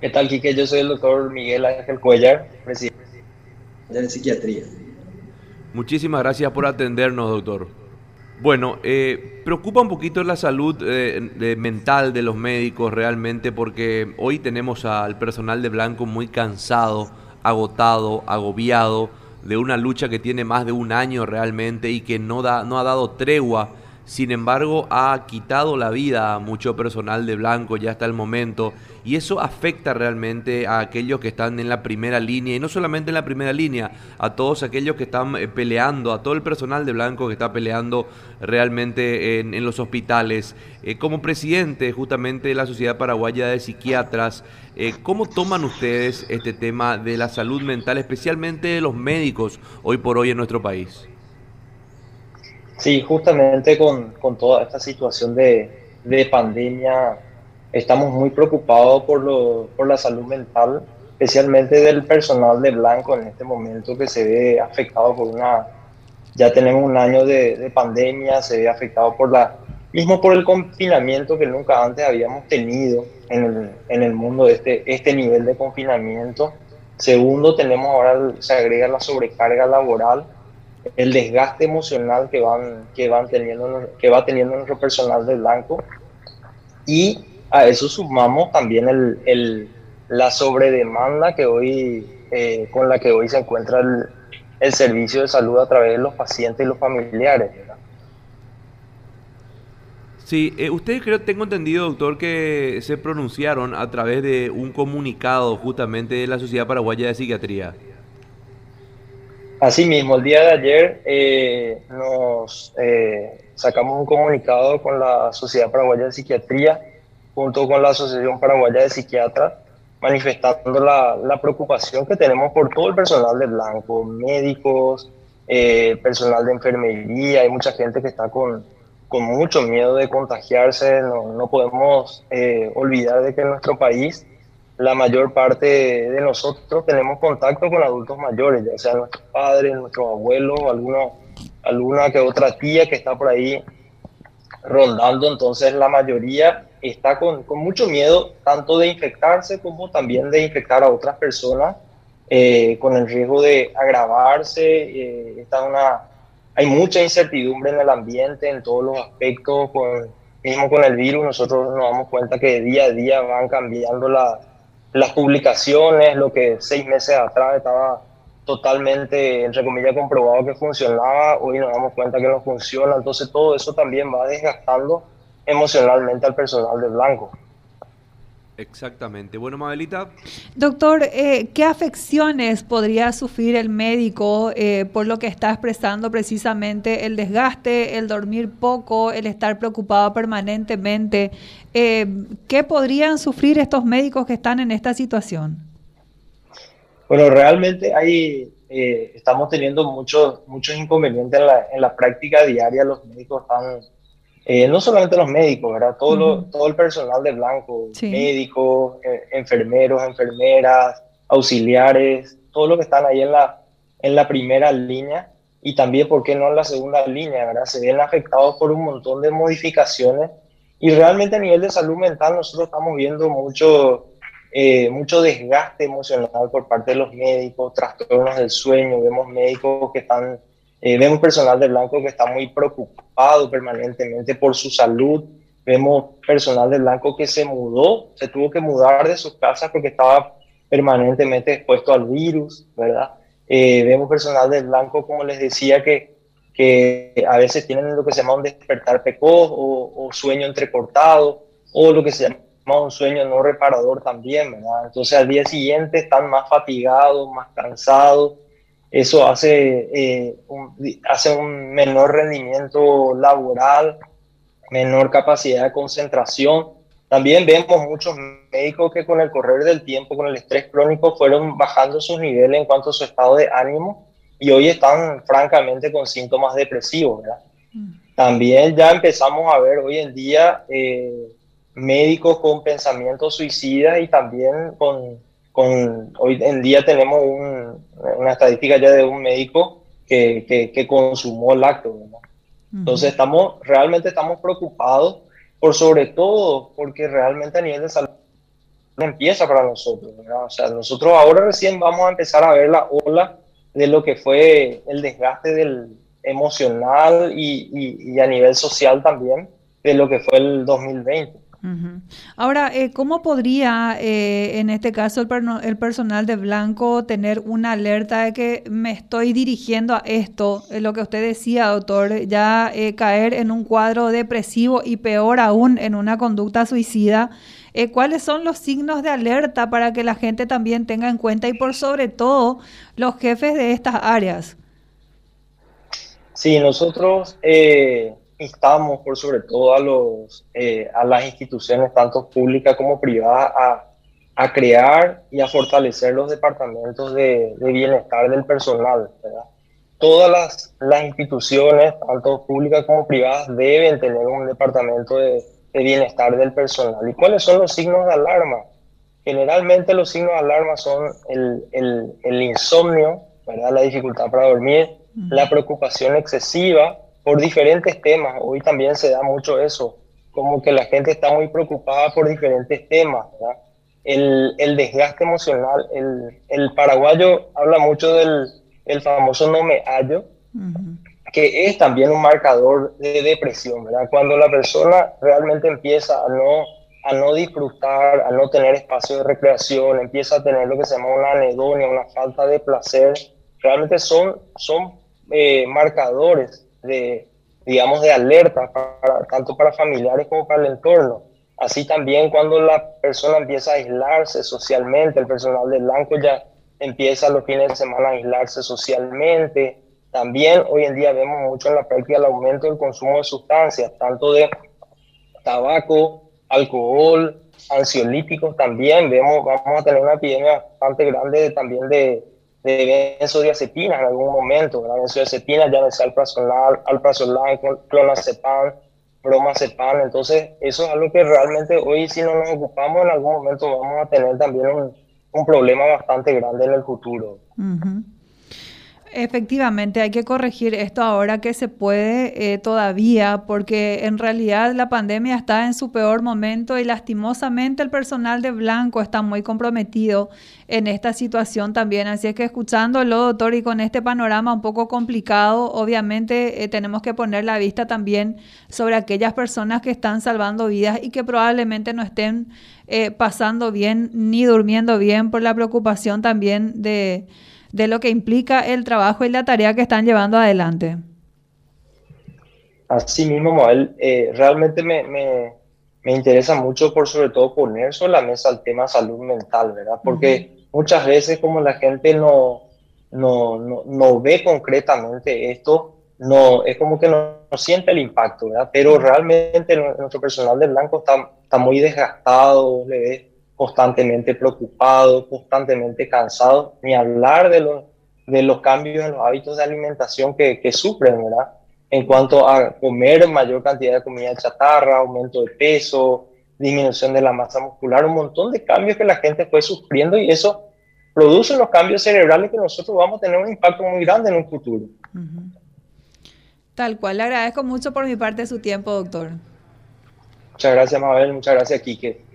¿Qué tal, Quique? Yo soy el doctor Miguel Ángel Cuellar, presidente de psiquiatría. Muchísimas gracias por atendernos, doctor. Bueno, eh, preocupa un poquito la salud eh, mental de los médicos realmente porque hoy tenemos al personal de blanco muy cansado, agotado, agobiado de una lucha que tiene más de un año realmente y que no, da, no ha dado tregua sin embargo, ha quitado la vida a mucho personal de blanco ya hasta el momento y eso afecta realmente a aquellos que están en la primera línea y no solamente en la primera línea, a todos aquellos que están eh, peleando, a todo el personal de blanco que está peleando realmente en, los hospitales. Eh, como presidente justamente de la Sociedad Paraguaya de Psiquiatras, eh, ¿cómo toman ustedes este tema de la salud mental, especialmente de los médicos hoy por hoy en nuestro país? Sí, justamente con, toda esta situación de, pandemia, estamos muy preocupados por, lo, por la salud mental, especialmente del personal de blanco en este momento que se ve afectado por una, ya tenemos un año de, pandemia, se ve afectado por la, mismo por el confinamiento que nunca antes habíamos tenido en el, en el mundo, este, este nivel de confinamiento. Segundo, tenemos ahora, se agrega la sobrecarga laboral el desgaste emocional que van, que van teniendo, que va teniendo nuestro personal de blanco. Y a eso sumamos también el, el, la sobredemanda que hoy, eh, con la que hoy se encuentra el, el, servicio de salud a través de los pacientes y los familiares. Sí, eh, ustedes creo, tengo entendido, doctor, que se pronunciaron a través de un comunicado justamente de la Sociedad Paraguaya de Psiquiatría. Asimismo, el día de ayer eh, nos eh, sacamos un comunicado con la Sociedad Paraguaya de Psiquiatría junto con la Asociación Paraguaya de Psiquiatras manifestando la, la preocupación que tenemos por todo el personal de blanco, médicos, eh, personal de enfermería, hay mucha gente que está con, con mucho miedo de contagiarse, no, no podemos olvidar de que en nuestro país la mayor parte de nosotros tenemos contacto con adultos mayores, ya sea nuestros padres, nuestros abuelos, alguna, alguna que otra tía que está por ahí rondando, entonces la mayoría está con, con mucho miedo tanto de infectarse como también de infectar a otras personas, eh, con el riesgo de agravarse. Eh, está una, hay mucha incertidumbre en el ambiente, en todos los aspectos, con, mismo con el virus, nosotros nos damos cuenta que día a día van cambiando la, las publicaciones, lo que seis meses atrás estaba totalmente, entre comillas, comprobado que funcionaba, hoy nos damos cuenta que no funciona, entonces todo eso también va desgastando emocionalmente al personal de blanco. Exactamente. Bueno, Mabelita. Doctor, eh, ¿qué afecciones podría sufrir el médico eh, por lo que está expresando precisamente el desgaste, el dormir poco, el estar preocupado permanentemente? Eh, ¿Qué podrían sufrir estos médicos que están en esta situación? Bueno, realmente hay, estamos teniendo muchos, muchos inconvenientes en la, en la práctica diaria. Los médicos están eh, no solamente los médicos, ¿verdad? Todo, todo el personal de blanco, médicos, eh, enfermeros, enfermeras, auxiliares, todos los que están ahí en la, en la primera línea y también, ¿por qué no en la segunda línea, ¿verdad? Se ven afectados por un montón de modificaciones y realmente a nivel de salud mental nosotros estamos viendo mucho, eh, mucho desgaste emocional por parte de los médicos, trastornos del sueño, vemos médicos que están eh, vemos personal de blanco que está muy preocupado permanentemente por su salud. Vemos personal de blanco que se mudó, se tuvo que mudar de sus casas porque estaba permanentemente expuesto al virus, ¿verdad? Eh, vemos personal de blanco, como les decía, que, que a veces tienen lo que se llama un despertar precoz o, o sueño entrecortado o lo que se llama un sueño no reparador también, ¿verdad? Entonces al día siguiente están más fatigados, más cansados, eso hace, eh, un, hace un menor rendimiento laboral, menor capacidad de concentración. También vemos muchos médicos que con el correr del tiempo, con el estrés crónico, fueron bajando sus niveles en cuanto a su estado de ánimo y hoy están francamente con síntomas depresivos. Mm. También ya empezamos a ver hoy en día eh, médicos con pensamientos suicidas y también con hoy en día tenemos una estadística ya de un médico que, que, consumó lácteos. Entonces estamos, realmente estamos preocupados por sobre todo porque realmente a nivel de salud empieza para nosotros. O sea, nosotros ahora recién vamos a empezar a ver la ola de lo que fue el desgaste del emocional y, a nivel social también de lo que fue el 2020. Ahora, eh, ¿cómo podría eh, en este caso el, personal de Blanco tener una alerta de que me estoy dirigiendo a esto? Eh, lo que usted decía, doctor, ya caer en un cuadro depresivo y peor aún en una conducta suicida. ¿Cuáles son los signos de alerta para que la gente también tenga en cuenta y por sobre todo los jefes de estas áreas? Sí, nosotros instamos por sobre todo a, los, eh, a las instituciones, tanto públicas como privadas, a, a crear y a fortalecer los departamentos de, de bienestar del personal. Todas las, las, instituciones, tanto públicas como privadas, deben tener un departamento de, de bienestar del personal. ¿Y cuáles son los signos de alarma? Generalmente los signos de alarma son el, el, el insomnio, ¿verdad? la dificultad para dormir, la preocupación excesiva, por diferentes temas. Hoy también se da mucho eso, como que la gente está muy preocupada por diferentes temas. El, el, desgaste emocional, el, el, paraguayo habla mucho del el famoso no me hallo, que es también un marcador de depresión, ¿verdad? Cuando la persona realmente empieza a no, a no disfrutar, a no tener espacio de recreación, empieza a tener lo que se llama una anedonia, una falta de placer, realmente son, son eh, marcadores de, digamos, de alerta, para, tanto para familiares como para el entorno. Así también cuando la persona empieza a aislarse socialmente, el personal del blanco ya empieza los fines de semana a aislarse socialmente. También hoy en día vemos mucho en la práctica el aumento del consumo de sustancias, tanto de tabaco, alcohol, ansiolíticos también. Vemos, vamos a tener una epidemia bastante grande también de, de benzodiazepina en algún momento, la benzodiazepina ya es alprazolam, alprazolam, clonazepam, bromazepam, entonces eso es algo que realmente hoy si no nos ocupamos en algún momento vamos a tener también un problema bastante grande en el futuro. Efectivamente, hay que corregir esto ahora que se puede eh, todavía, porque en realidad la pandemia está en su peor momento y lastimosamente el personal de Blanco está muy comprometido en esta situación también. Así es que escuchándolo, doctor, y con este panorama un poco complicado, obviamente eh, tenemos que poner la vista también sobre aquellas personas que están salvando vidas y que probablemente no estén eh, pasando bien ni durmiendo bien por la preocupación también de de lo que implica el trabajo y la tarea que están llevando adelante. Así mismo, Moel, eh, realmente me, me, me, interesa mucho por sobre todo poner sobre la mesa el tema salud mental, ¿verdad? Porque muchas veces como la gente no, no, no, no, ve concretamente esto, no, es como que no, siente el impacto, ¿verdad? Pero realmente nuestro personal de blanco está, está muy desgastado, le ve constantemente preocupado, constantemente cansado, ni hablar de los, de los cambios en los hábitos de alimentación que, que sufren, ¿verdad? En cuanto a comer mayor cantidad de comida chatarra, aumento de peso, disminución de la masa muscular, un montón de cambios que la gente fue sufriendo y eso produce los cambios cerebrales que nosotros vamos a tener un impacto muy grande en un futuro. Tal cual, le agradezco mucho por mi parte su tiempo, doctor. Muchas gracias, Mabel, muchas gracias, Quique.